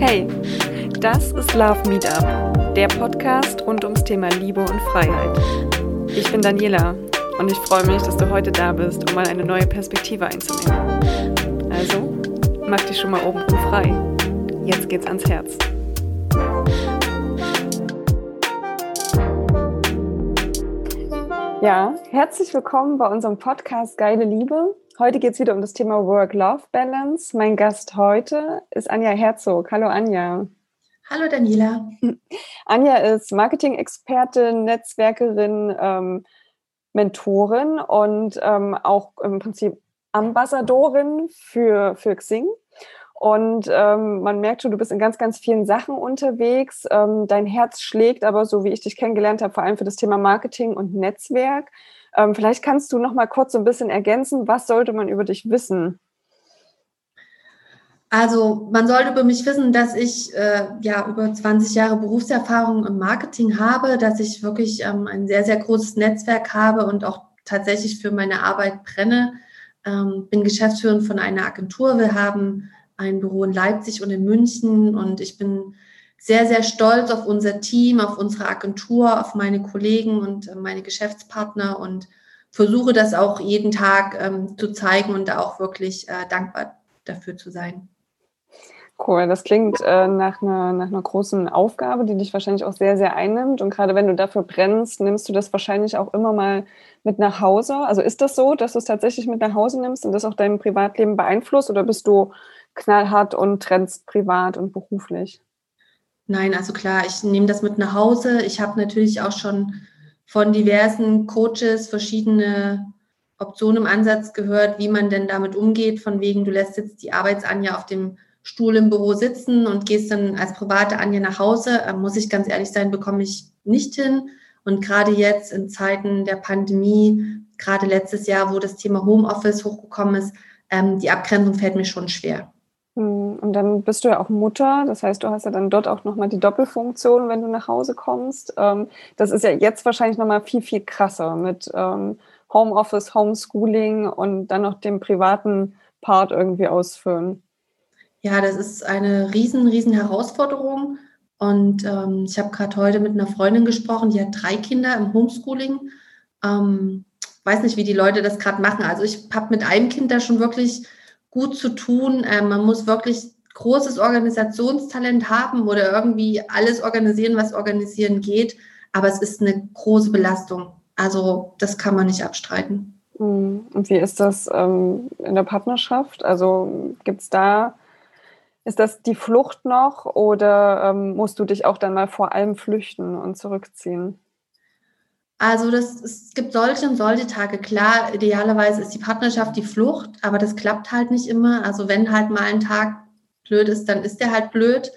Hey, das ist Love Meetup, der Podcast rund ums Thema Liebe und Freiheit. Ich bin Daniela und ich freue mich, dass du heute da bist, um mal eine neue Perspektive einzunehmen. Also, mach dich schon mal oben frei. Jetzt geht's ans Herz. Ja, herzlich willkommen bei unserem Podcast Geile Liebe. Heute geht es wieder um das Thema Work-Life-Balance. Mein Gast heute ist Anja Herzog. Hallo Anja. Hallo Daniela. Anja ist Marketing-Expertin, Netzwerkerin, ähm, Mentorin und ähm, auch im Prinzip Ambassadorin für, für Xing. Und ähm, man merkt schon, du bist in ganz, ganz vielen Sachen unterwegs. Ähm, dein Herz schlägt aber, so wie ich dich kennengelernt habe, vor allem für das Thema Marketing und Netzwerk. Ähm, vielleicht kannst du noch mal kurz so ein bisschen ergänzen, was sollte man über dich wissen? Also man sollte über mich wissen, dass ich äh, ja über 20 Jahre Berufserfahrung im Marketing habe, dass ich wirklich ähm, ein sehr, sehr großes Netzwerk habe und auch tatsächlich für meine Arbeit brenne. Ähm, bin Geschäftsführerin von einer Agentur. Wir haben ein Büro in Leipzig und in München und ich bin sehr, sehr stolz auf unser Team, auf unsere Agentur, auf meine Kollegen und äh, meine Geschäftspartner und versuche das auch jeden Tag ähm, zu zeigen und da auch wirklich äh, dankbar dafür zu sein. Cool, das klingt äh, nach, einer, nach einer großen Aufgabe, die dich wahrscheinlich auch sehr, sehr einnimmt. Und gerade wenn du dafür brennst, nimmst du das wahrscheinlich auch immer mal mit nach Hause. Also ist das so, dass du es tatsächlich mit nach Hause nimmst und das auch dein Privatleben beeinflusst oder bist du knallhart und trennst privat und beruflich? Nein, also klar, ich nehme das mit nach Hause. Ich habe natürlich auch schon von diversen Coaches verschiedene Optionen im Ansatz gehört, wie man denn damit umgeht, von wegen, du lässt jetzt die Arbeitsanja auf dem Stuhl im Büro sitzen und gehst dann als private Anja nach Hause. Äh, muss ich ganz ehrlich sein, bekomme ich nicht hin. Und gerade jetzt in Zeiten der Pandemie, gerade letztes Jahr, wo das Thema Homeoffice hochgekommen ist, ähm, die Abgrenzung fällt mir schon schwer. Hm, und dann bist du ja auch Mutter, das heißt, du hast ja dann dort auch nochmal die Doppelfunktion, wenn du nach Hause kommst. Ähm, das ist ja jetzt wahrscheinlich nochmal viel, viel krasser mit ähm, Homeoffice, Homeschooling und dann noch dem privaten Part irgendwie ausführen. Ja, das ist eine riesen, riesen Herausforderung. Und ähm, ich habe gerade heute mit einer Freundin gesprochen, die hat drei Kinder im Homeschooling. Ähm, weiß nicht, wie die Leute das gerade machen. Also ich habe mit einem Kind da schon wirklich gut zu tun. Ähm, man muss wirklich großes Organisationstalent haben oder irgendwie alles organisieren, was organisieren geht. Aber es ist eine große Belastung. Also das kann man nicht abstreiten. Hm. Und wie ist das ähm, in der Partnerschaft? Also gibt es da, ist das die Flucht noch oder ähm, musst du dich auch dann mal vor allem flüchten und zurückziehen? Also das, es gibt solche und solche Tage. Klar, idealerweise ist die Partnerschaft die Flucht, aber das klappt halt nicht immer. Also wenn halt mal ein Tag blöd ist, dann ist der halt blöd.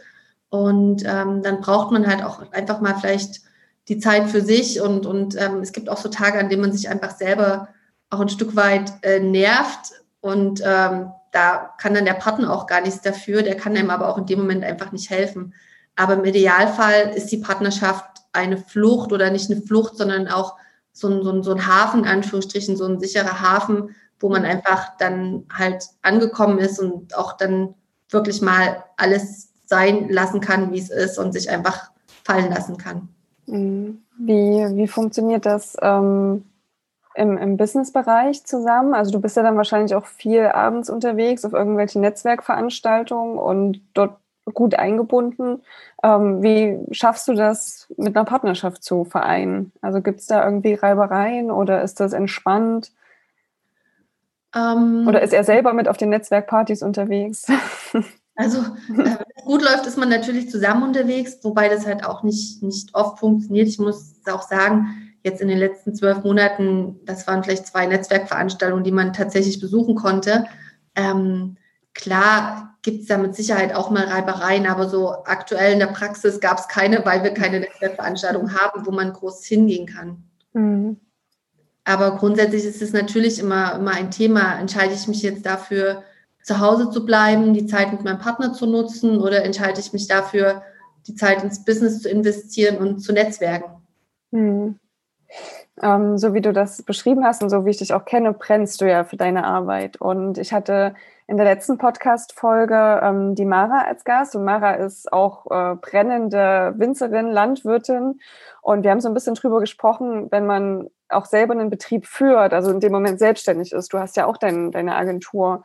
Und ähm, dann braucht man halt auch einfach mal vielleicht die Zeit für sich. Und, und ähm, es gibt auch so Tage, an denen man sich einfach selber auch ein Stück weit äh, nervt. Und ähm, da kann dann der Partner auch gar nichts dafür. Der kann einem aber auch in dem Moment einfach nicht helfen. Aber im Idealfall ist die Partnerschaft eine Flucht oder nicht eine Flucht, sondern auch so ein, so ein, so ein Hafen, Anführungsstrichen, so ein sicherer Hafen, wo man einfach dann halt angekommen ist und auch dann wirklich mal alles sein lassen kann, wie es ist und sich einfach fallen lassen kann. Mhm. Wie, wie funktioniert das ähm, im, im Business-Bereich zusammen? Also du bist ja dann wahrscheinlich auch viel abends unterwegs auf irgendwelchen Netzwerkveranstaltungen und dort gut eingebunden. Ähm, wie schaffst du das mit einer Partnerschaft zu vereinen? Also gibt es da irgendwie Reibereien oder ist das entspannt? Ähm, oder ist er selber mit auf den Netzwerkpartys unterwegs? Also äh, gut läuft, ist man natürlich zusammen unterwegs, wobei das halt auch nicht, nicht oft funktioniert. Ich muss auch sagen, jetzt in den letzten zwölf Monaten, das waren vielleicht zwei Netzwerkveranstaltungen, die man tatsächlich besuchen konnte. Ähm, klar gibt es da mit Sicherheit auch mal Reibereien, aber so aktuell in der Praxis gab es keine, weil wir keine Netzwerkveranstaltung haben, wo man groß hingehen kann. Mhm. Aber grundsätzlich ist es natürlich immer, immer ein Thema. Entscheide ich mich jetzt dafür, zu Hause zu bleiben, die Zeit mit meinem Partner zu nutzen oder entscheide ich mich dafür, die Zeit ins Business zu investieren und zu netzwerken? Mhm. Ähm, so wie du das beschrieben hast und so wie ich dich auch kenne, brennst du ja für deine Arbeit. Und ich hatte in der letzten Podcast-Folge ähm, die Mara als Gast und Mara ist auch äh, brennende Winzerin, Landwirtin und wir haben so ein bisschen drüber gesprochen, wenn man auch selber einen Betrieb führt, also in dem Moment selbstständig ist. Du hast ja auch dein, deine Agentur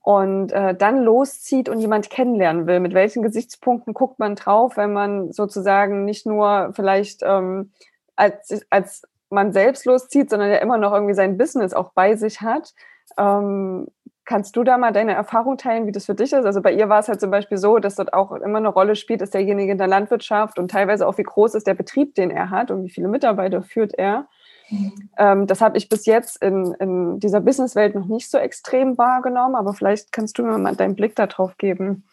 und äh, dann loszieht und jemand kennenlernen will. Mit welchen Gesichtspunkten guckt man drauf, wenn man sozusagen nicht nur vielleicht ähm, als, als man selbst loszieht, sondern ja immer noch irgendwie sein Business auch bei sich hat. Ähm, kannst du da mal deine Erfahrung teilen, wie das für dich ist? Also bei ihr war es halt zum Beispiel so, dass dort auch immer eine Rolle spielt, ist derjenige in der Landwirtschaft und teilweise auch, wie groß ist der Betrieb, den er hat und wie viele Mitarbeiter führt er. Mhm. Ähm, das habe ich bis jetzt in, in dieser Businesswelt noch nicht so extrem wahrgenommen, aber vielleicht kannst du mir mal deinen Blick darauf geben.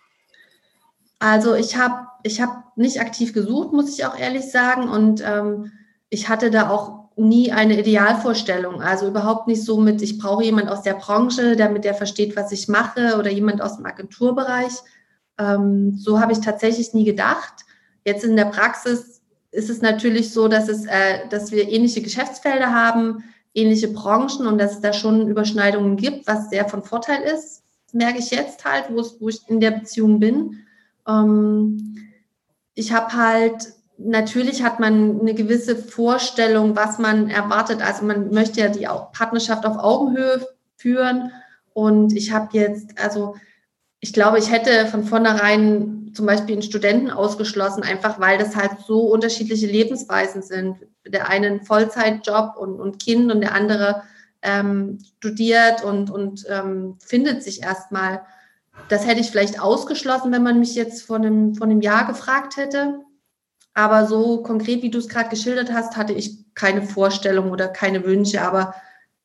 Also ich habe ich hab nicht aktiv gesucht, muss ich auch ehrlich sagen. Und ähm, ich hatte da auch nie eine Idealvorstellung. Also überhaupt nicht so mit, ich brauche jemand aus der Branche, damit der versteht, was ich mache oder jemand aus dem Agenturbereich. Ähm, so habe ich tatsächlich nie gedacht. Jetzt in der Praxis ist es natürlich so, dass, es, äh, dass wir ähnliche Geschäftsfelder haben, ähnliche Branchen und dass es da schon Überschneidungen gibt, was sehr von Vorteil ist, merke ich jetzt halt, wo, es, wo ich in der Beziehung bin. Ähm, ich habe halt natürlich hat man eine gewisse Vorstellung, was man erwartet. Also man möchte ja die Partnerschaft auf Augenhöhe führen. Und ich habe jetzt, also ich glaube, ich hätte von vornherein zum Beispiel einen Studenten ausgeschlossen, einfach weil das halt so unterschiedliche Lebensweisen sind. Der eine einen Vollzeitjob und, und Kind und der andere ähm, studiert und, und ähm, findet sich erstmal. Das hätte ich vielleicht ausgeschlossen, wenn man mich jetzt vor einem, vor einem Jahr gefragt hätte. Aber so konkret, wie du es gerade geschildert hast, hatte ich keine Vorstellung oder keine Wünsche. Aber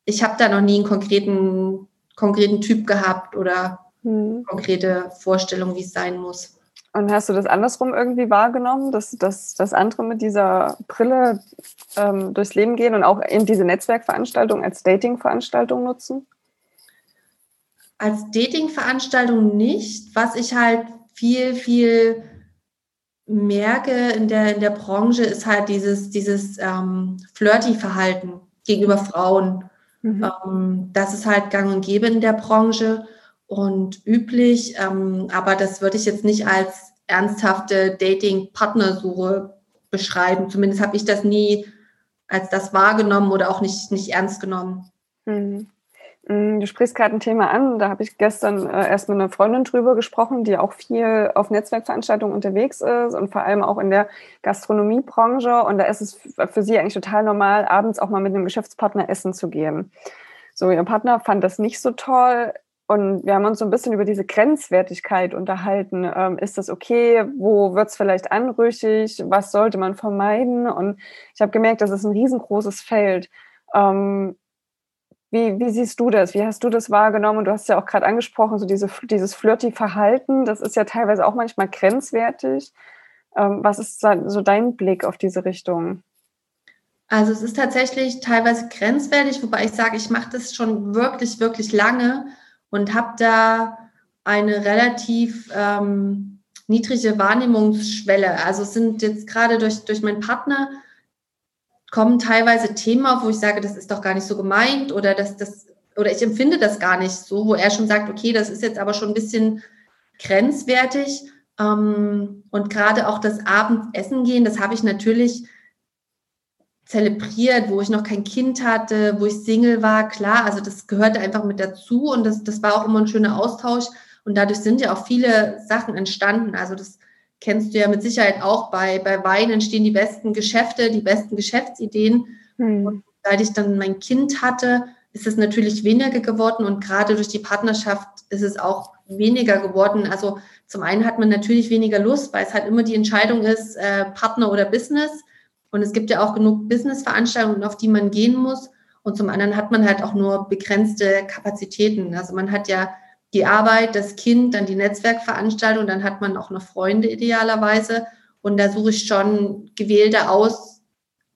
ich habe da noch nie einen konkreten, konkreten Typ gehabt oder hm. konkrete Vorstellung, wie es sein muss. Und hast du das andersrum irgendwie wahrgenommen, dass, dass, dass andere mit dieser Brille ähm, durchs Leben gehen und auch in diese Netzwerkveranstaltung als Datingveranstaltung nutzen? Als Datingveranstaltung nicht. Was ich halt viel, viel merke in der, in der Branche, ist halt dieses, dieses ähm, Flirty-Verhalten gegenüber Frauen. Mhm. Ähm, das ist halt gang und gäbe in der Branche und üblich, ähm, aber das würde ich jetzt nicht als ernsthafte Dating-Partnersuche beschreiben. Zumindest habe ich das nie als das wahrgenommen oder auch nicht, nicht ernst genommen. Mhm. Mm, du sprichst gerade ein Thema an, da habe ich gestern äh, erst mit einer Freundin drüber gesprochen, die auch viel auf Netzwerkveranstaltungen unterwegs ist und vor allem auch in der Gastronomiebranche. Und da ist es für sie eigentlich total normal, abends auch mal mit einem Geschäftspartner essen zu gehen. So, ihr Partner fand das nicht so toll. Und wir haben uns so ein bisschen über diese Grenzwertigkeit unterhalten. Ähm, ist das okay? Wo wird es vielleicht anrüchig? Was sollte man vermeiden? Und ich habe gemerkt, das ist ein riesengroßes Feld. Ähm, wie, wie siehst du das? Wie hast du das wahrgenommen? Du hast ja auch gerade angesprochen, so diese, dieses Flirty-Verhalten, das ist ja teilweise auch manchmal grenzwertig. Ähm, was ist so dein Blick auf diese Richtung? Also es ist tatsächlich teilweise grenzwertig, wobei ich sage, ich mache das schon wirklich, wirklich lange und habe da eine relativ ähm, niedrige Wahrnehmungsschwelle. Also es sind jetzt gerade durch, durch meinen Partner kommen teilweise Themen auf, wo ich sage, das ist doch gar nicht so gemeint oder das, das, oder ich empfinde das gar nicht so, wo er schon sagt, okay, das ist jetzt aber schon ein bisschen grenzwertig. Ähm, und gerade auch das Abendessen gehen, das habe ich natürlich zelebriert, wo ich noch kein Kind hatte, wo ich Single war, klar, also das gehörte einfach mit dazu und das, das war auch immer ein schöner Austausch und dadurch sind ja auch viele Sachen entstanden. Also das kennst du ja mit Sicherheit auch, bei, bei Wein entstehen die besten Geschäfte, die besten Geschäftsideen. Mhm. Und seit ich dann mein Kind hatte, ist es natürlich weniger geworden und gerade durch die Partnerschaft ist es auch weniger geworden. Also zum einen hat man natürlich weniger Lust, weil es halt immer die Entscheidung ist, äh, Partner oder Business. Und es gibt ja auch genug Business-Veranstaltungen, auf die man gehen muss. Und zum anderen hat man halt auch nur begrenzte Kapazitäten. Also man hat ja die Arbeit, das Kind, dann die Netzwerkveranstaltung, dann hat man auch noch Freunde idealerweise. Und da suche ich schon Gewählte aus,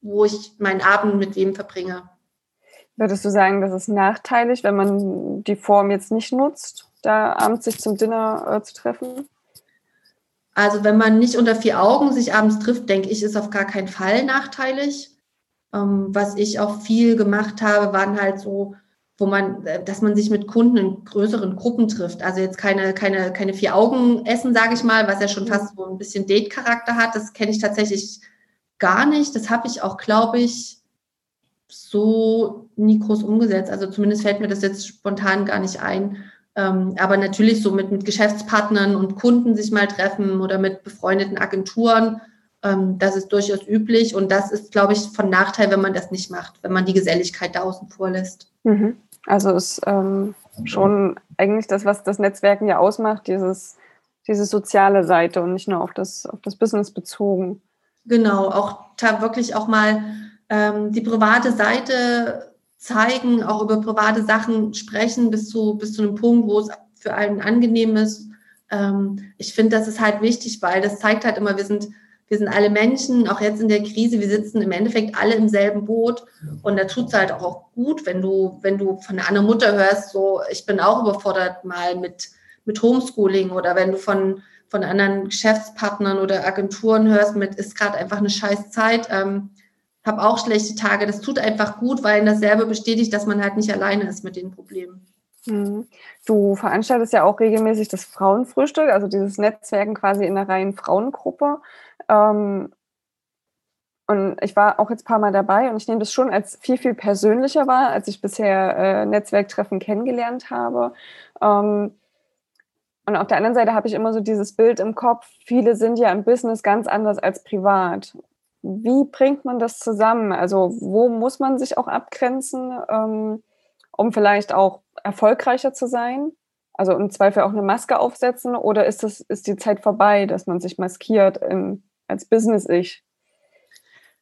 wo ich meinen Abend mit wem verbringe. Würdest du sagen, das ist nachteilig, wenn man die Form jetzt nicht nutzt, da abends sich zum Dinner äh, zu treffen? Also wenn man nicht unter vier Augen sich abends trifft, denke ich, ist auf gar keinen Fall nachteilig. Ähm, was ich auch viel gemacht habe, waren halt so, wo man, äh, dass man sich mit Kunden in größeren Gruppen trifft. Also jetzt keine, keine, keine vier Augen essen, sage ich mal, was ja schon fast so ein bisschen Date-Charakter hat. Das kenne ich tatsächlich gar nicht. Das habe ich auch, glaube ich, so nie groß umgesetzt. Also zumindest fällt mir das jetzt spontan gar nicht ein. Ähm, aber natürlich so mit, mit Geschäftspartnern und Kunden sich mal treffen oder mit befreundeten Agenturen, ähm, das ist durchaus üblich. Und das ist, glaube ich, von Nachteil, wenn man das nicht macht, wenn man die Geselligkeit da außen vor lässt. Mhm. Also ist ähm, schon eigentlich das, was das Netzwerken ja ausmacht, dieses, diese soziale Seite und nicht nur auf das, auf das Business bezogen. Genau, auch wirklich auch mal ähm, die private Seite zeigen, auch über private Sachen sprechen, bis zu, bis zu einem Punkt, wo es für einen angenehm ist. Ähm, ich finde, das ist halt wichtig, weil das zeigt halt immer, wir sind, wir sind alle Menschen, auch jetzt in der Krise, wir sitzen im Endeffekt alle im selben Boot. Und da tut es halt auch gut, wenn du, wenn du von einer anderen Mutter hörst, so, ich bin auch überfordert mal mit, mit Homeschooling oder wenn du von, von anderen Geschäftspartnern oder Agenturen hörst, mit ist gerade einfach eine scheiß Zeit. Ähm, habe auch schlechte Tage. Das tut einfach gut, weil das selber bestätigt, dass man halt nicht alleine ist mit den Problemen. Mhm. Du veranstaltest ja auch regelmäßig das Frauenfrühstück, also dieses Netzwerken quasi in einer reinen Frauengruppe. Ähm, und ich war auch jetzt ein paar Mal dabei und ich nehme das schon als viel, viel persönlicher wahr, als ich bisher äh, Netzwerktreffen kennengelernt habe. Ähm, und auf der anderen Seite habe ich immer so dieses Bild im Kopf, viele sind ja im Business ganz anders als privat wie bringt man das zusammen? Also wo muss man sich auch abgrenzen, ähm, um vielleicht auch erfolgreicher zu sein? Also im Zweifel auch eine Maske aufsetzen oder ist, das, ist die Zeit vorbei, dass man sich maskiert in, als Business-Ich?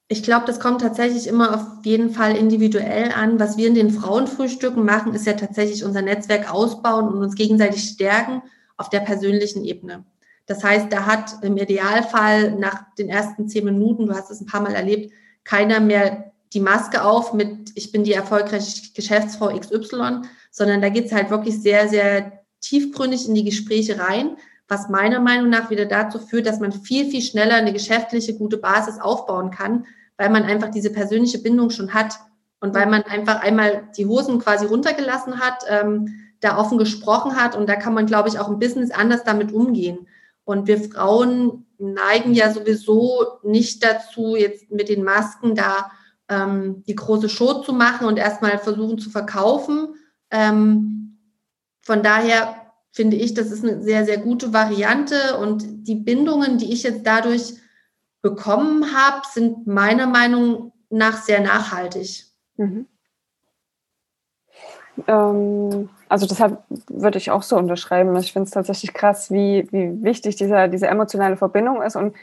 Ich glaube, das kommt tatsächlich immer auf jeden Fall individuell an. Was wir in den Frauenfrühstücken machen, ist ja tatsächlich unser Netzwerk ausbauen und uns gegenseitig stärken auf der persönlichen Ebene. Das heißt, da hat im Idealfall nach den ersten zehn Minuten, du hast es ein paar Mal erlebt, keiner mehr die Maske auf mit, ich bin die erfolgreiche Geschäftsfrau XY, sondern da geht es halt wirklich sehr, sehr tiefgründig in die Gespräche rein, was meiner Meinung nach wieder dazu führt, dass man viel, viel schneller eine geschäftliche gute Basis aufbauen kann, weil man einfach diese persönliche Bindung schon hat und weil man einfach einmal die Hosen quasi runtergelassen hat, ähm, da offen gesprochen hat und da kann man, glaube ich, auch im Business anders damit umgehen. Und wir Frauen neigen ja sowieso nicht dazu, jetzt mit den Masken da ähm, die große Show zu machen und erstmal versuchen zu verkaufen. Ähm, von daher finde ich, das ist eine sehr, sehr gute Variante. Und die Bindungen, die ich jetzt dadurch bekommen habe, sind meiner Meinung nach sehr nachhaltig. Mhm. Ähm, also deshalb würde ich auch so unterschreiben. Ich finde es tatsächlich krass, wie, wie wichtig dieser, diese emotionale Verbindung ist und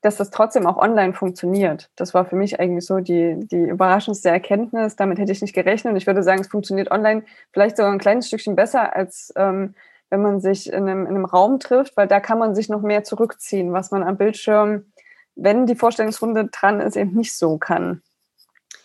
dass das trotzdem auch online funktioniert. Das war für mich eigentlich so die, die überraschendste Erkenntnis. Damit hätte ich nicht gerechnet. Und ich würde sagen, es funktioniert online vielleicht sogar ein kleines Stückchen besser, als ähm, wenn man sich in einem, in einem Raum trifft, weil da kann man sich noch mehr zurückziehen, was man am Bildschirm, wenn die Vorstellungsrunde dran ist, eben nicht so kann.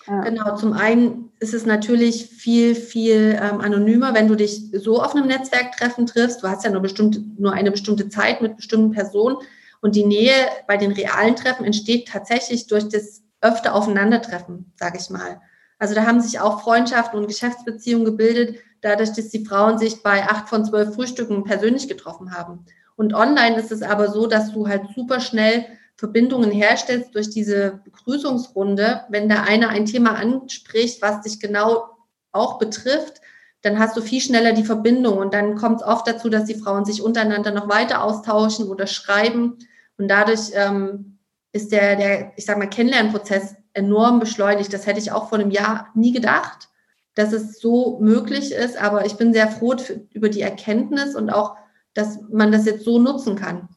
Ja. Genau, zum einen ist es natürlich viel, viel ähm, anonymer, wenn du dich so auf einem Netzwerktreffen triffst. Du hast ja nur, bestimmt, nur eine bestimmte Zeit mit bestimmten Personen. Und die Nähe bei den realen Treffen entsteht tatsächlich durch das öfter Aufeinandertreffen, sage ich mal. Also da haben sich auch Freundschaften und Geschäftsbeziehungen gebildet, dadurch, dass die Frauen sich bei acht von zwölf Frühstücken persönlich getroffen haben. Und online ist es aber so, dass du halt super schnell Verbindungen herstellst durch diese Begrüßungsrunde, wenn da einer ein Thema anspricht, was dich genau auch betrifft, dann hast du viel schneller die Verbindung und dann kommt es oft dazu, dass die Frauen sich untereinander noch weiter austauschen oder schreiben und dadurch ähm, ist der, der, ich sag mal, Kennenlernprozess enorm beschleunigt. Das hätte ich auch vor einem Jahr nie gedacht, dass es so möglich ist, aber ich bin sehr froh für, über die Erkenntnis und auch, dass man das jetzt so nutzen kann.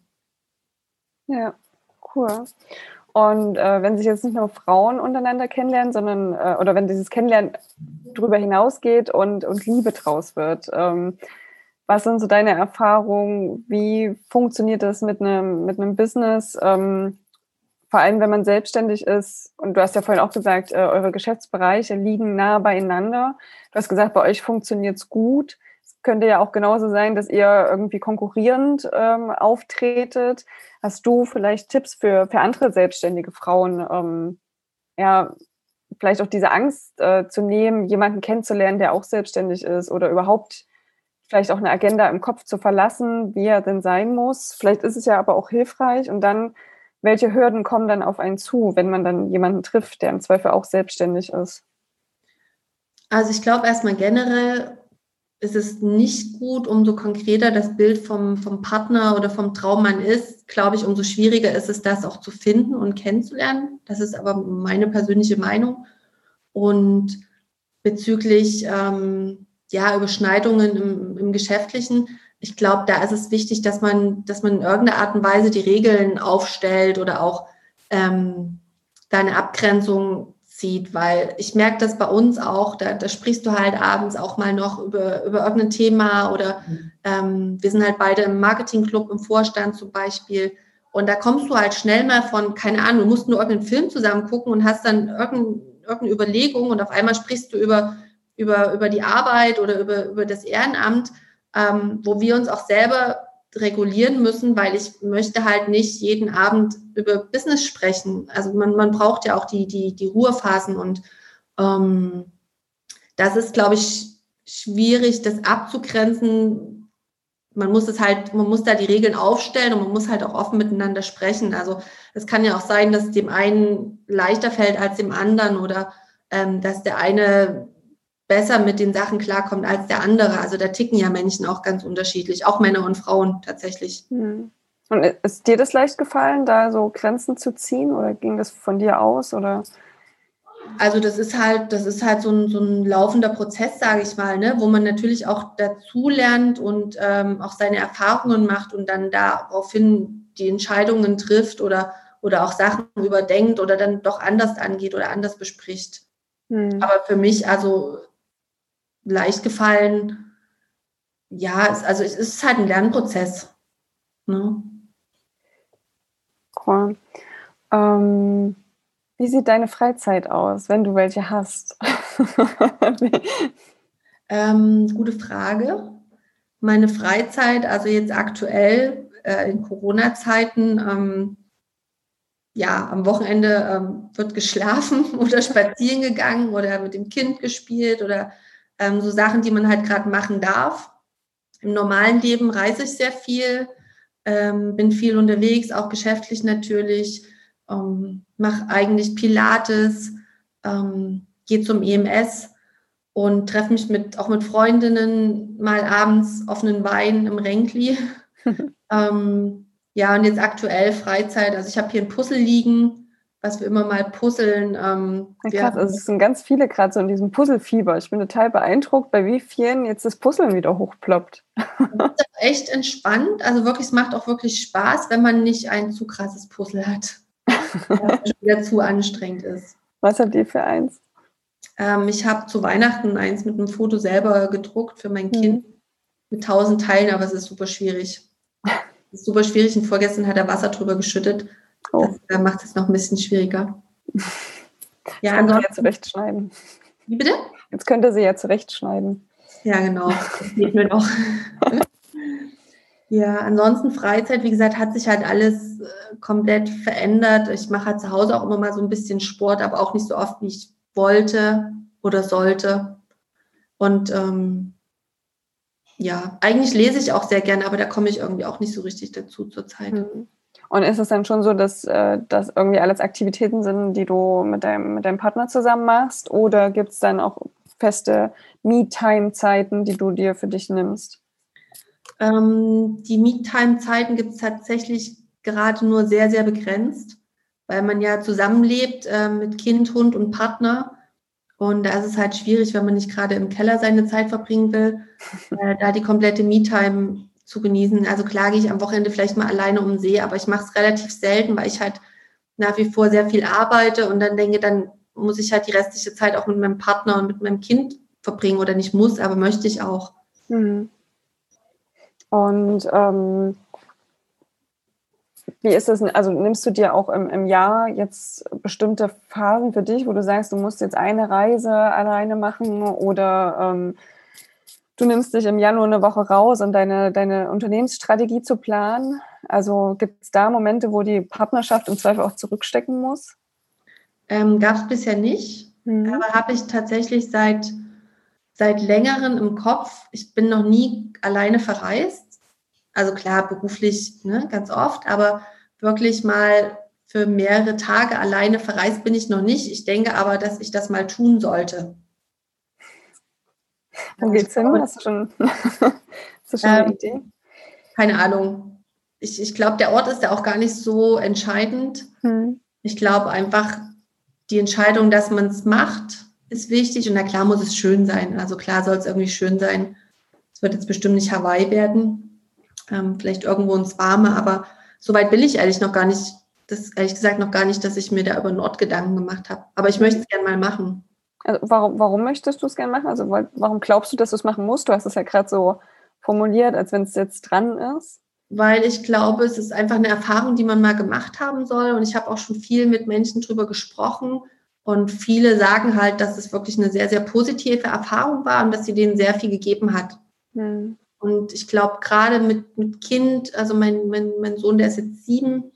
Ja, cool. Und äh, wenn sich jetzt nicht nur Frauen untereinander kennenlernen, sondern äh, oder wenn dieses Kennenlernen darüber hinausgeht und, und Liebe draus wird, ähm, was sind so deine Erfahrungen? Wie funktioniert das mit einem, mit einem Business? Ähm, vor allem, wenn man selbstständig ist. Und du hast ja vorhin auch gesagt, äh, eure Geschäftsbereiche liegen nah beieinander. Du hast gesagt, bei euch funktioniert es gut könnte ja auch genauso sein, dass ihr irgendwie konkurrierend ähm, auftretet. Hast du vielleicht Tipps für, für andere selbstständige Frauen, ähm, ja, vielleicht auch diese Angst äh, zu nehmen, jemanden kennenzulernen, der auch selbstständig ist oder überhaupt vielleicht auch eine Agenda im Kopf zu verlassen, wie er denn sein muss. Vielleicht ist es ja aber auch hilfreich und dann, welche Hürden kommen dann auf einen zu, wenn man dann jemanden trifft, der im Zweifel auch selbstständig ist? Also ich glaube erstmal generell ist es nicht gut, umso konkreter das Bild vom, vom Partner oder vom Traummann ist, glaube ich, umso schwieriger ist es, das auch zu finden und kennenzulernen. Das ist aber meine persönliche Meinung. Und bezüglich ähm, ja, Überschneidungen im, im Geschäftlichen, ich glaube, da ist es wichtig, dass man, dass man in irgendeiner Art und Weise die Regeln aufstellt oder auch ähm, da eine Abgrenzung zieht, weil ich merke das bei uns auch, da, da, sprichst du halt abends auch mal noch über, über irgendein Thema oder mhm. ähm, wir sind halt beide im Marketingclub im Vorstand zum Beispiel und da kommst du halt schnell mal von, keine Ahnung, du musst nur irgendeinen Film zusammen gucken und hast dann irgendeine, irgendeine Überlegung und auf einmal sprichst du über, über, über die Arbeit oder über, über das Ehrenamt, ähm, wo wir uns auch selber regulieren müssen, weil ich möchte halt nicht jeden Abend über Business sprechen. Also man, man braucht ja auch die, die, die Ruhephasen und ähm, das ist, glaube ich, schwierig, das abzugrenzen. Man muss es halt, man muss da die Regeln aufstellen und man muss halt auch offen miteinander sprechen. Also es kann ja auch sein, dass dem einen leichter fällt als dem anderen oder ähm, dass der eine besser mit den Sachen klarkommt als der andere. Also da ticken ja Menschen auch ganz unterschiedlich, auch Männer und Frauen tatsächlich. Hm. Und ist dir das leicht gefallen, da so Grenzen zu ziehen oder ging das von dir aus oder? Also das ist halt, das ist halt so ein, so ein laufender Prozess, sage ich mal, ne, wo man natürlich auch dazu lernt und ähm, auch seine Erfahrungen macht und dann daraufhin die Entscheidungen trifft oder, oder auch Sachen überdenkt oder dann doch anders angeht oder anders bespricht. Hm. Aber für mich, also leicht gefallen. Ja, es, also es ist halt ein Lernprozess. Ne? Cool. Ähm, wie sieht deine Freizeit aus, wenn du welche hast? ähm, gute Frage. Meine Freizeit, also jetzt aktuell äh, in Corona-Zeiten, ähm, ja, am Wochenende ähm, wird geschlafen oder spazieren gegangen oder mit dem Kind gespielt oder ähm, so Sachen, die man halt gerade machen darf. Im normalen Leben reise ich sehr viel, ähm, bin viel unterwegs, auch geschäftlich natürlich, ähm, mache eigentlich Pilates, ähm, gehe zum EMS und treffe mich mit, auch mit Freundinnen mal abends auf einen Wein im Renkli. ähm, ja, und jetzt aktuell Freizeit. Also ich habe hier ein Puzzle liegen, was wir immer mal puzzeln. Ähm, ja, krass, also es sind ganz viele gerade so in diesem Puzzlefieber. Ich bin total beeindruckt, bei wie vielen jetzt das Puzzeln wieder hochploppt. Das ist echt entspannt. Also wirklich, es macht auch wirklich Spaß, wenn man nicht ein zu krasses Puzzle hat, das wieder zu anstrengend ist. Was habt ihr für eins? Ähm, ich habe zu Weihnachten eins mit einem Foto selber gedruckt für mein Kind mhm. mit tausend Teilen, aber es ist super schwierig. Es ist super schwierig und vorgestern hat er Wasser drüber geschüttet Oh. Das macht es noch ein bisschen schwieriger. ja, könnte sie ja zurechtschneiden. Wie bitte? Jetzt könnte sie ja zurechtschneiden. Ja, genau. Das geht mir noch. ja, ansonsten Freizeit, wie gesagt, hat sich halt alles äh, komplett verändert. Ich mache halt zu Hause auch immer mal so ein bisschen Sport, aber auch nicht so oft, wie ich wollte oder sollte. Und ähm, ja, eigentlich lese ich auch sehr gerne, aber da komme ich irgendwie auch nicht so richtig dazu zurzeit. Mhm. Und ist es dann schon so, dass äh, das irgendwie alles Aktivitäten sind, die du mit deinem, mit deinem Partner zusammen machst? Oder gibt es dann auch feste Me-Time-Zeiten, die du dir für dich nimmst? Ähm, die Me-Time-Zeiten gibt es tatsächlich gerade nur sehr, sehr begrenzt, weil man ja zusammenlebt äh, mit Kind, Hund und Partner. Und da ist es halt schwierig, wenn man nicht gerade im Keller seine Zeit verbringen will, äh, da die komplette Me-Time zu genießen. Also klar gehe ich am Wochenende vielleicht mal alleine um den See, aber ich mache es relativ selten, weil ich halt nach wie vor sehr viel arbeite und dann denke, dann muss ich halt die restliche Zeit auch mit meinem Partner und mit meinem Kind verbringen oder nicht muss, aber möchte ich auch. Mhm. Und ähm, wie ist das? Also nimmst du dir auch im, im Jahr jetzt bestimmte Phasen für dich, wo du sagst, du musst jetzt eine Reise alleine machen oder ähm, du nimmst dich im Januar eine Woche raus, um deine, deine Unternehmensstrategie zu planen. Also gibt es da Momente, wo die Partnerschaft im Zweifel auch zurückstecken muss? Ähm, Gab es bisher nicht. mhm. aber habe ich tatsächlich seit, seit längerem im Kopf. Ich bin noch nie alleine verreist. Also klar, beruflich ne, ganz oft, aber wirklich mal für mehrere Tage alleine verreist bin ich noch nicht. Ich denke aber, dass ich das mal tun sollte. Wo geht's hin? Hast du schon, hast du schon ähm, eine Idee? Keine Ahnung. Ich, ich glaube, der Ort ist ja auch gar nicht so entscheidend. Hm. Ich glaube einfach, die Entscheidung, dass man es macht, ist wichtig. Und na klar muss es schön sein. Also klar soll es irgendwie schön sein. Es wird jetzt bestimmt nicht Hawaii werden. Ähm, vielleicht irgendwo ins Warme, aber so weit will ich ehrlich noch gar nicht. Das ehrlich gesagt noch gar nicht, dass ich mir da über Nord Gedanken gemacht habe. Aber ich möchte es gerne mal machen. Also warum, warum möchtest du es gerne machen? Also warum glaubst du, dass du es machen musst? Du hast es ja gerade so formuliert, als wenn es jetzt dran ist. Weil ich glaube, es ist einfach eine Erfahrung, die man mal gemacht haben soll. Und ich habe auch schon viel mit Menschen drüber gesprochen. Und viele sagen halt, dass es wirklich eine sehr, sehr positive Erfahrung war und dass sie denen sehr viel gegeben hat. Hm. Und ich glaube, gerade mit, mit Kind, also mein, mein, mein Sohn, der ist jetzt sieben,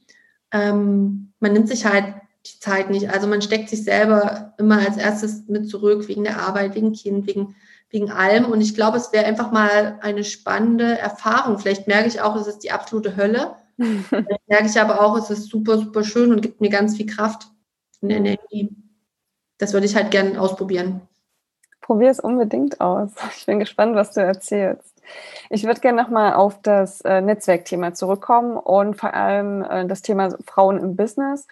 ähm, man nimmt sich halt die Zeit nicht. Also man steckt sich selber immer als erstes mit zurück wegen der Arbeit, wegen Kind, wegen, wegen allem. Und ich glaube, es wäre einfach mal eine spannende Erfahrung. Vielleicht merke ich auch, es ist die absolute Hölle. Vielleicht merke ich aber auch, es ist super, super schön und gibt mir ganz viel Kraft und Energie. Das würde ich halt gerne ausprobieren. Probier es unbedingt aus. Ich bin gespannt, was du erzählst. Ich würde gerne nochmal auf das äh, Netzwerkthema zurückkommen und vor allem äh, das Thema Frauen im Business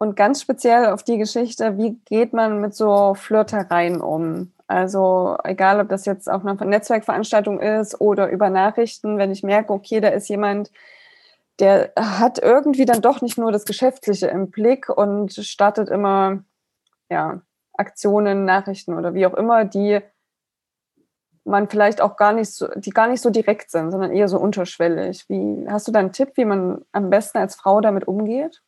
und ganz speziell auf die Geschichte, wie geht man mit so Flirtereien um? Also egal, ob das jetzt auf einer Netzwerkveranstaltung ist oder über Nachrichten, wenn ich merke, okay, da ist jemand, der hat irgendwie dann doch nicht nur das Geschäftliche im Blick und startet immer ja, Aktionen, Nachrichten oder wie auch immer, die man vielleicht auch gar nicht so, die gar nicht so direkt sind, sondern eher so unterschwellig. Wie hast du da einen Tipp, wie man am besten als Frau damit umgeht?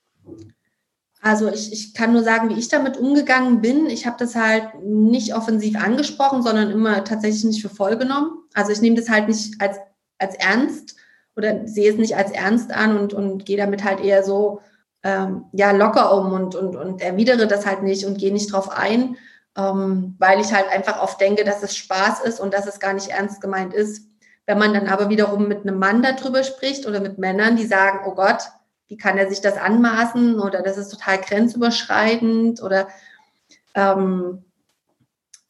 Also ich, ich kann nur sagen, wie ich damit umgegangen bin. Ich habe das halt nicht offensiv angesprochen, sondern immer tatsächlich nicht für voll genommen. Also ich nehme das halt nicht als, als ernst oder sehe es nicht als ernst an und, und gehe damit halt eher so ähm, ja, locker um und, und, und erwidere das halt nicht und gehe nicht drauf ein, ähm, weil ich halt einfach oft denke, dass es Spaß ist und dass es gar nicht ernst gemeint ist. Wenn man dann aber wiederum mit einem Mann darüber spricht oder mit Männern, die sagen, oh Gott, wie kann er sich das anmaßen? Oder das ist total grenzüberschreitend? Oder ähm,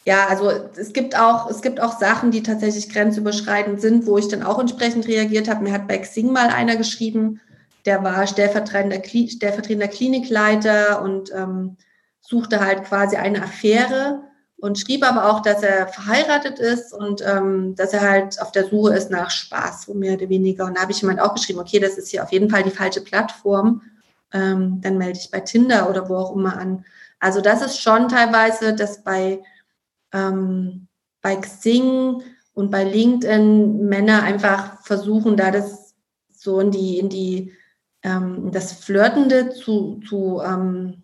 ja, also es gibt auch, es gibt auch Sachen, die tatsächlich grenzüberschreitend sind, wo ich dann auch entsprechend reagiert habe. Mir hat bei Xing mal einer geschrieben, der war stellvertretender, stellvertretender Klinikleiter und ähm, suchte halt quasi eine Affäre und schrieb aber auch, dass er verheiratet ist und ähm, dass er halt auf der Suche ist nach Spaß, so mehr oder weniger. Und da habe ich jemand auch geschrieben, okay, das ist hier auf jeden Fall die falsche Plattform. Ähm, dann melde ich bei Tinder oder wo auch immer an. Also das ist schon teilweise, dass bei, ähm, bei Xing und bei LinkedIn Männer einfach versuchen, da das so in die, in die, ähm, das Flirtende zu, zu ähm,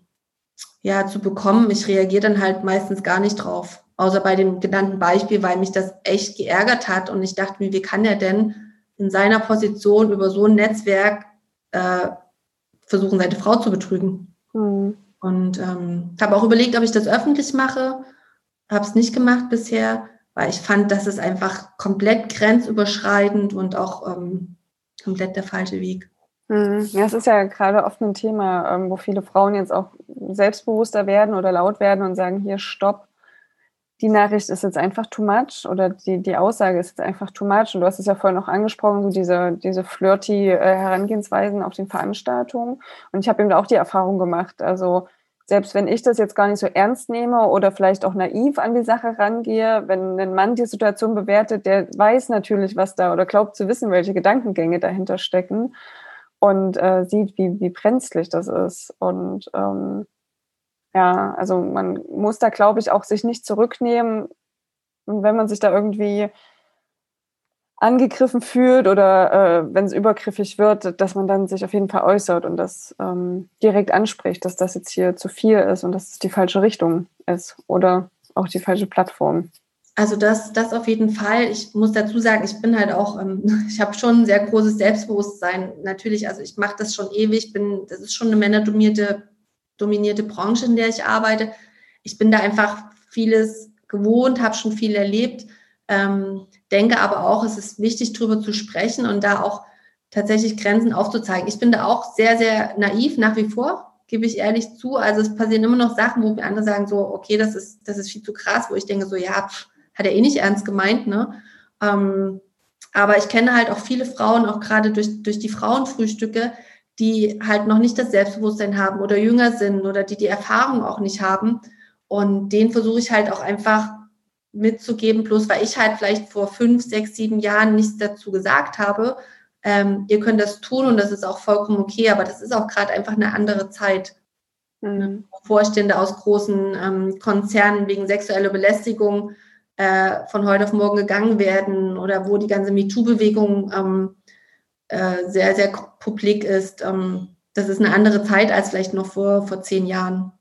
ja, zu bekommen. Ich reagiere dann halt meistens gar nicht drauf. Außer bei dem genannten Beispiel, weil mich das echt geärgert hat und ich dachte mir, wie kann er denn in seiner Position über so ein Netzwerk äh, versuchen, seine Frau zu betrügen? Mhm. Und ähm, habe auch überlegt, ob ich das öffentlich mache. Habe es nicht gemacht bisher, weil ich fand, das ist einfach komplett grenzüberschreitend und auch ähm, komplett der falsche Weg. Mhm. Ja, es ist ja gerade oft ein Thema, ähm, wo viele Frauen jetzt auch selbstbewusster werden oder laut werden und sagen, hier, stopp, die Nachricht ist jetzt einfach too much oder die, die Aussage ist jetzt einfach too much. Und du hast es ja vorhin auch angesprochen, so diese, diese flirty äh, Herangehensweisen auf den Veranstaltungen. Und ich habe eben auch die Erfahrung gemacht, also selbst wenn ich das jetzt gar nicht so ernst nehme oder vielleicht auch naiv an die Sache rangehe, wenn ein Mann die Situation bewertet, der weiß natürlich, was da oder glaubt zu wissen, welche Gedankengänge dahinter stecken und äh, sieht, wie, wie brenzlig das ist. Und ähm, ja, also man muss da, glaube ich, auch sich nicht zurücknehmen, wenn man sich da irgendwie angegriffen fühlt oder äh, wenn es übergriffig wird, dass man dann sich auf jeden Fall äußert und das ähm, direkt anspricht, dass das jetzt hier zu viel ist und dass es die falsche Richtung ist oder auch die falsche Plattform. Also das, das auf jeden Fall. Ich muss dazu sagen, ich bin halt auch, ähm, ich habe schon ein sehr großes Selbstbewusstsein. Natürlich, also ich mache das schon ewig, bin, das ist schon eine männerdominierte dominierte Branche, in der ich arbeite. ich bin da einfach vieles gewohnt, habe schon viel erlebt, ähm, denke aber auch, es ist wichtig, darüber zu sprechen und da auch tatsächlich Grenzen aufzuzeigen. Ich bin da auch sehr, sehr naiv nach wie vor, gebe ich ehrlich zu. Also es passieren immer noch Sachen, wo mir andere sagen so, okay, das ist, das ist viel zu krass, wo ich denke so, ja, pff, hat er eh nicht ernst gemeint, ne? Ähm, aber ich kenne halt auch viele Frauen, auch gerade durch, durch die Frauenfrühstücke, die halt noch nicht das Selbstbewusstsein haben oder jünger sind oder die die Erfahrung auch nicht haben. Und denen versuche ich halt auch einfach mitzugeben, bloß weil ich halt vielleicht vor fünf, sechs, sieben Jahren nichts dazu gesagt habe. Ähm, ihr könnt das tun und das ist auch vollkommen okay, aber das ist auch gerade einfach eine andere Zeit. Mhm. Vorstände aus großen ähm, Konzernen wegen sexueller Belästigung äh, von heute auf morgen gegangen werden oder wo die ganze MeToo-Bewegung ähm, äh, sehr, sehr publik ist. Ähm, das ist eine andere Zeit als vielleicht noch vor, vor zehn Jahren.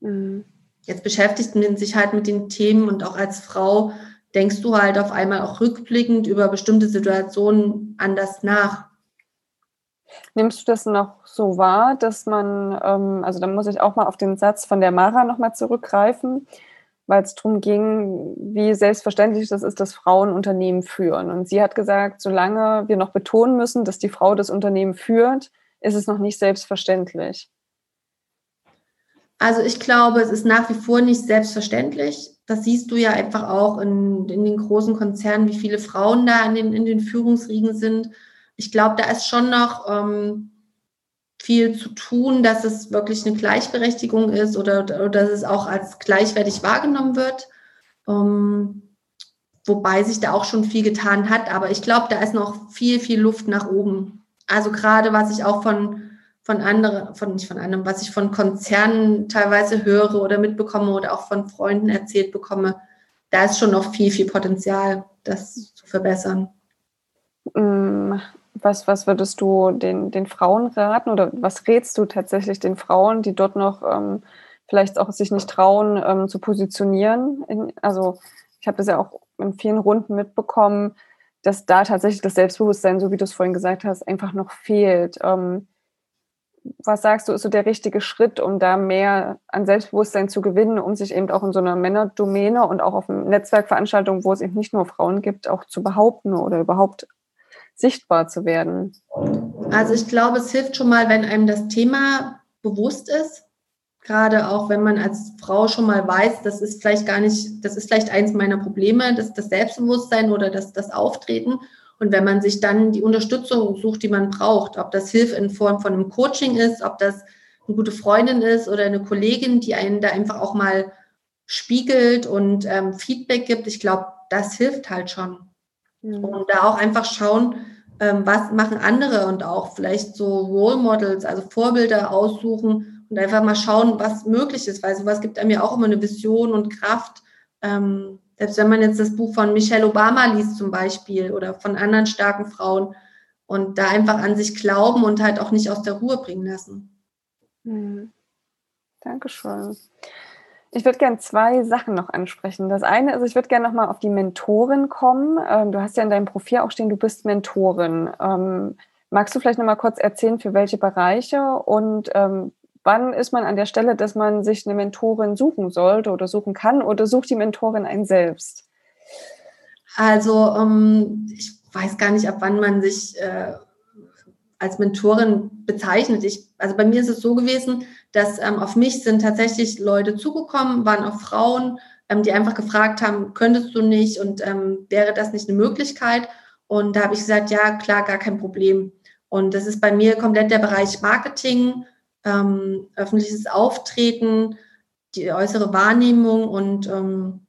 Mhm. Jetzt beschäftigt man sich halt mit den Themen und auch als Frau denkst du halt auf einmal auch rückblickend über bestimmte Situationen anders nach. Nimmst du das noch so wahr, dass man, ähm, also da muss ich auch mal auf den Satz von der Mara nochmal zurückgreifen, weil es darum ging, wie selbstverständlich das ist, dass Frauen Unternehmen führen. Und sie hat gesagt, solange wir noch betonen müssen, dass die Frau das Unternehmen führt, ist es noch nicht selbstverständlich. Also ich glaube, es ist nach wie vor nicht selbstverständlich. Das siehst du ja einfach auch in, in den großen Konzernen, wie viele Frauen da in den, in den Führungsriegen sind. Ich glaube, da ist schon noch ähm, viel zu tun, dass es wirklich eine Gleichberechtigung ist oder, oder dass es auch als gleichwertig wahrgenommen wird. Ähm, wobei sich da auch schon viel getan hat. Aber ich glaube, da ist noch viel, viel Luft nach oben. Also gerade was ich auch von, von anderen, von nicht von einem, was ich von Konzernen teilweise höre oder mitbekomme oder auch von Freunden erzählt bekomme, da ist schon noch viel, viel Potenzial, das zu verbessern. Was, was würdest du den, den Frauen raten oder was rätst du tatsächlich den Frauen, die dort noch ähm, vielleicht auch sich nicht trauen, ähm, zu positionieren? In, also ich habe das ja auch in vielen Runden mitbekommen, dass da tatsächlich das Selbstbewusstsein, so wie du es vorhin gesagt hast, einfach noch fehlt. Ähm, was sagst du, ist so der richtige Schritt, um da mehr an Selbstbewusstsein zu gewinnen, um sich eben auch in so einer Männerdomäne und auch auf Netzwerkveranstaltungen, wo es eben nicht nur Frauen gibt, auch zu behaupten oder überhaupt sichtbar zu werden? Also ich glaube, es hilft schon mal, wenn einem das Thema bewusst ist. Gerade auch wenn man als Frau schon mal weiß, das ist vielleicht gar nicht, das ist vielleicht eins meiner Probleme, das, das Selbstbewusstsein oder das, das Auftreten. Und wenn man sich dann die Unterstützung sucht, die man braucht, ob das Hilfe in Form von einem Coaching ist, ob das eine gute Freundin ist oder eine Kollegin, die einen da einfach auch mal spiegelt und ähm, Feedback gibt, ich glaube, das hilft halt schon. Mhm. Und da auch einfach schauen, ähm, was machen andere und auch vielleicht so Role Models, also Vorbilder aussuchen und einfach mal schauen, was möglich ist, weil sowas gibt einem ja auch immer eine Vision und Kraft. Ähm, selbst wenn man jetzt das Buch von Michelle Obama liest zum Beispiel oder von anderen starken Frauen und da einfach an sich glauben und halt auch nicht aus der Ruhe bringen lassen. Mhm. Dankeschön. Ich würde gerne zwei Sachen noch ansprechen. Das eine ist, ich würde gerne nochmal auf die Mentorin kommen. Ähm, du hast ja in deinem Profil auch stehen, du bist Mentorin. Ähm, magst du vielleicht nochmal kurz erzählen, für welche Bereiche und ähm, wann ist man an der Stelle, dass man sich eine Mentorin suchen sollte oder suchen kann oder sucht die Mentorin einen selbst? Also ich weiß gar nicht, ab wann man sich äh, als Mentorin bezeichnet. Ich, also bei mir ist es so gewesen, dass ähm, auf mich sind tatsächlich Leute zugekommen, waren auch Frauen, ähm, die einfach gefragt haben, könntest du nicht und ähm, wäre das nicht eine Möglichkeit? Und da habe ich gesagt, ja, klar, gar kein Problem. Und das ist bei mir komplett der Bereich Marketing, ähm, öffentliches Auftreten, die äußere Wahrnehmung und ähm,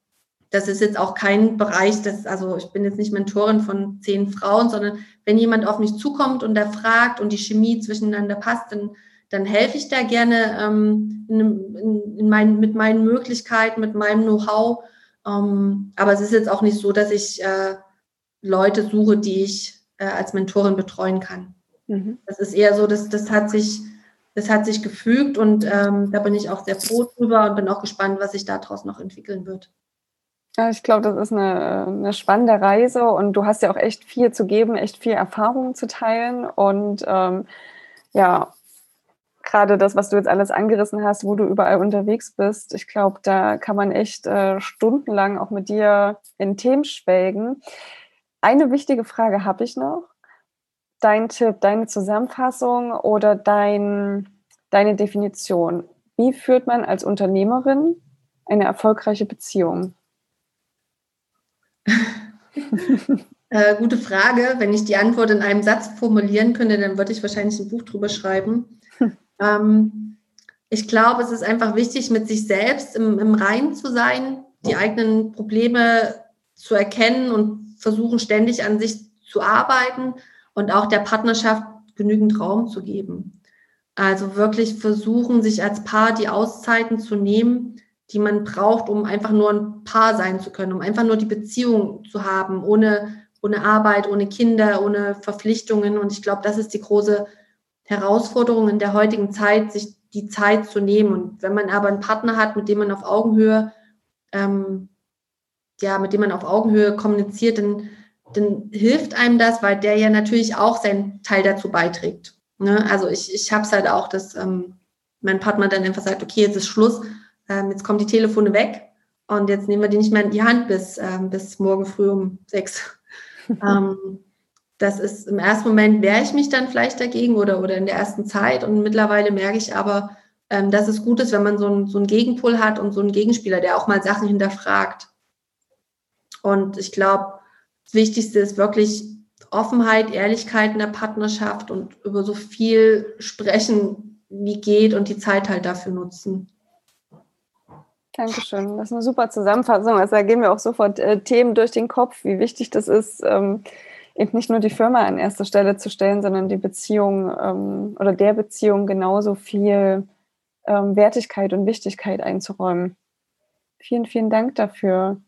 das ist jetzt auch kein Bereich, das, also ich bin jetzt nicht Mentorin von zehn Frauen, sondern wenn jemand auf mich zukommt und da fragt und die Chemie zwischeneinander passt, dann, dann helfe ich da gerne ähm, in, in, in mein, mit meinen Möglichkeiten, mit meinem Know-how. Ähm, aber es ist jetzt auch nicht so, dass ich äh, Leute suche, die ich äh, als Mentorin betreuen kann. Mhm. Das ist eher so, dass das hat sich, das hat sich gefügt und ähm, da bin ich auch sehr froh drüber und bin auch gespannt, was sich daraus noch entwickeln wird. Ja, ich glaube, das ist eine, eine spannende Reise und du hast ja auch echt viel zu geben, echt viel Erfahrung zu teilen. Und ähm, ja, gerade das, was du jetzt alles angerissen hast, wo du überall unterwegs bist, ich glaube, da kann man echt äh, stundenlang auch mit dir in Themen schwelgen. Eine wichtige Frage habe ich noch. Dein Tipp, deine Zusammenfassung oder dein, deine Definition. Wie führt man als Unternehmerin eine erfolgreiche Beziehung? Äh, gute Frage. Wenn ich die Antwort in einem Satz formulieren könnte, dann würde ich wahrscheinlich ein Buch drüber schreiben. Ähm, ich glaube, es ist einfach wichtig, mit sich selbst im, im Reinen zu sein, die eigenen Probleme zu erkennen und versuchen ständig an sich zu arbeiten und auch der Partnerschaft genügend Raum zu geben. Also wirklich versuchen, sich als Paar die Auszeiten zu nehmen, die man braucht, um einfach nur ein Paar sein zu können, um einfach nur die Beziehung zu haben, ohne, ohne Arbeit, ohne Kinder, ohne Verpflichtungen. Und ich glaube, das ist die große Herausforderung in der heutigen Zeit, sich die Zeit zu nehmen. Und wenn man aber einen Partner hat, mit dem man auf Augenhöhe, ähm, ja, mit dem man auf Augenhöhe kommuniziert, dann, dann hilft einem das, weil der ja natürlich auch seinen Teil dazu beiträgt. Ne? Also ich, ich habe es halt auch, dass ähm, mein Partner dann einfach sagt, okay, jetzt ist Schluss, ähm, jetzt kommen die Telefone weg und jetzt nehmen wir die nicht mehr in die Hand bis, ähm, bis morgen früh um sechs. ähm, das ist im ersten Moment wehre ich mich dann vielleicht dagegen oder, oder in der ersten Zeit und mittlerweile merke ich aber, ähm, dass es gut ist, wenn man so, ein, so einen Gegenpol hat und so einen Gegenspieler, der auch mal Sachen hinterfragt. Und ich glaube, das Wichtigste ist wirklich Offenheit, Ehrlichkeit in der Partnerschaft und über so viel sprechen, wie geht und die Zeit halt dafür nutzen. Dankeschön. Das ist eine super Zusammenfassung. Also da gehen mir auch sofort äh, Themen durch den Kopf, wie wichtig das ist, ähm, eben nicht nur die Firma an erster Stelle zu stellen, sondern die Beziehung ähm, oder der Beziehung genauso viel ähm, Wertigkeit und Wichtigkeit einzuräumen. Vielen, vielen Dank dafür.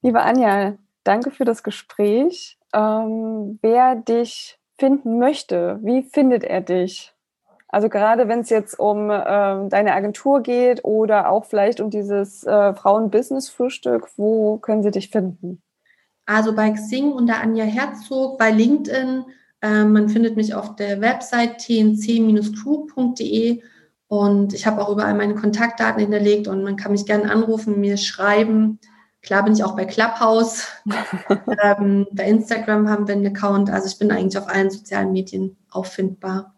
Liebe Anja, danke für das Gespräch. Ähm, wer dich finden möchte, wie findet er dich? Also gerade wenn es jetzt um äh, deine Agentur geht oder auch vielleicht um dieses äh, Frauen-Business-Frühstück, wo können sie dich finden? Also bei Xing unter Anja Herzog, bei LinkedIn. Äh, man findet mich auf der Website tnc-crew.de und ich habe auch überall meine Kontaktdaten hinterlegt und man kann mich gerne anrufen, mir schreiben. Klar bin ich auch bei Clubhouse. ähm, bei Instagram haben wir einen Account. Also ich bin eigentlich auf allen sozialen Medien auffindbar.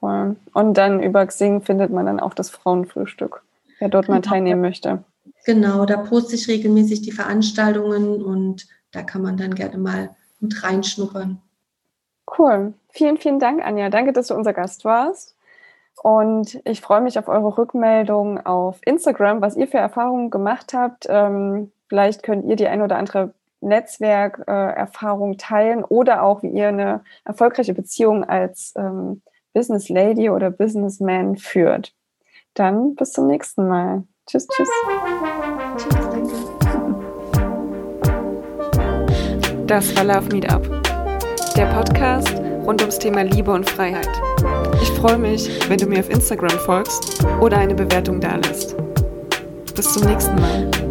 Cool. Und dann über Xing findet man dann auch das Frauenfrühstück, wer dort genau. mal teilnehmen möchte. Genau, da poste ich regelmäßig die Veranstaltungen und da kann man dann gerne mal mit reinschnuppern. Cool. Vielen, vielen Dank, Anja. Danke, dass du unser Gast warst. Und ich freue mich auf eure Rückmeldung auf Instagram, was ihr für Erfahrungen gemacht habt. Ähm, vielleicht könnt ihr die ein oder andere Netzwerkerfahrung äh, teilen oder auch, wie ihr eine erfolgreiche Beziehung als ähm, Business Lady oder Businessman führt. Dann bis zum nächsten Mal. Tschüss, tschüss. Tschüss, danke. Das war Love Meetup, der Podcast rund ums Thema Liebe und Freiheit. Ich freue mich, wenn du mir auf Instagram folgst oder eine Bewertung dalässt. Bis zum nächsten Mal.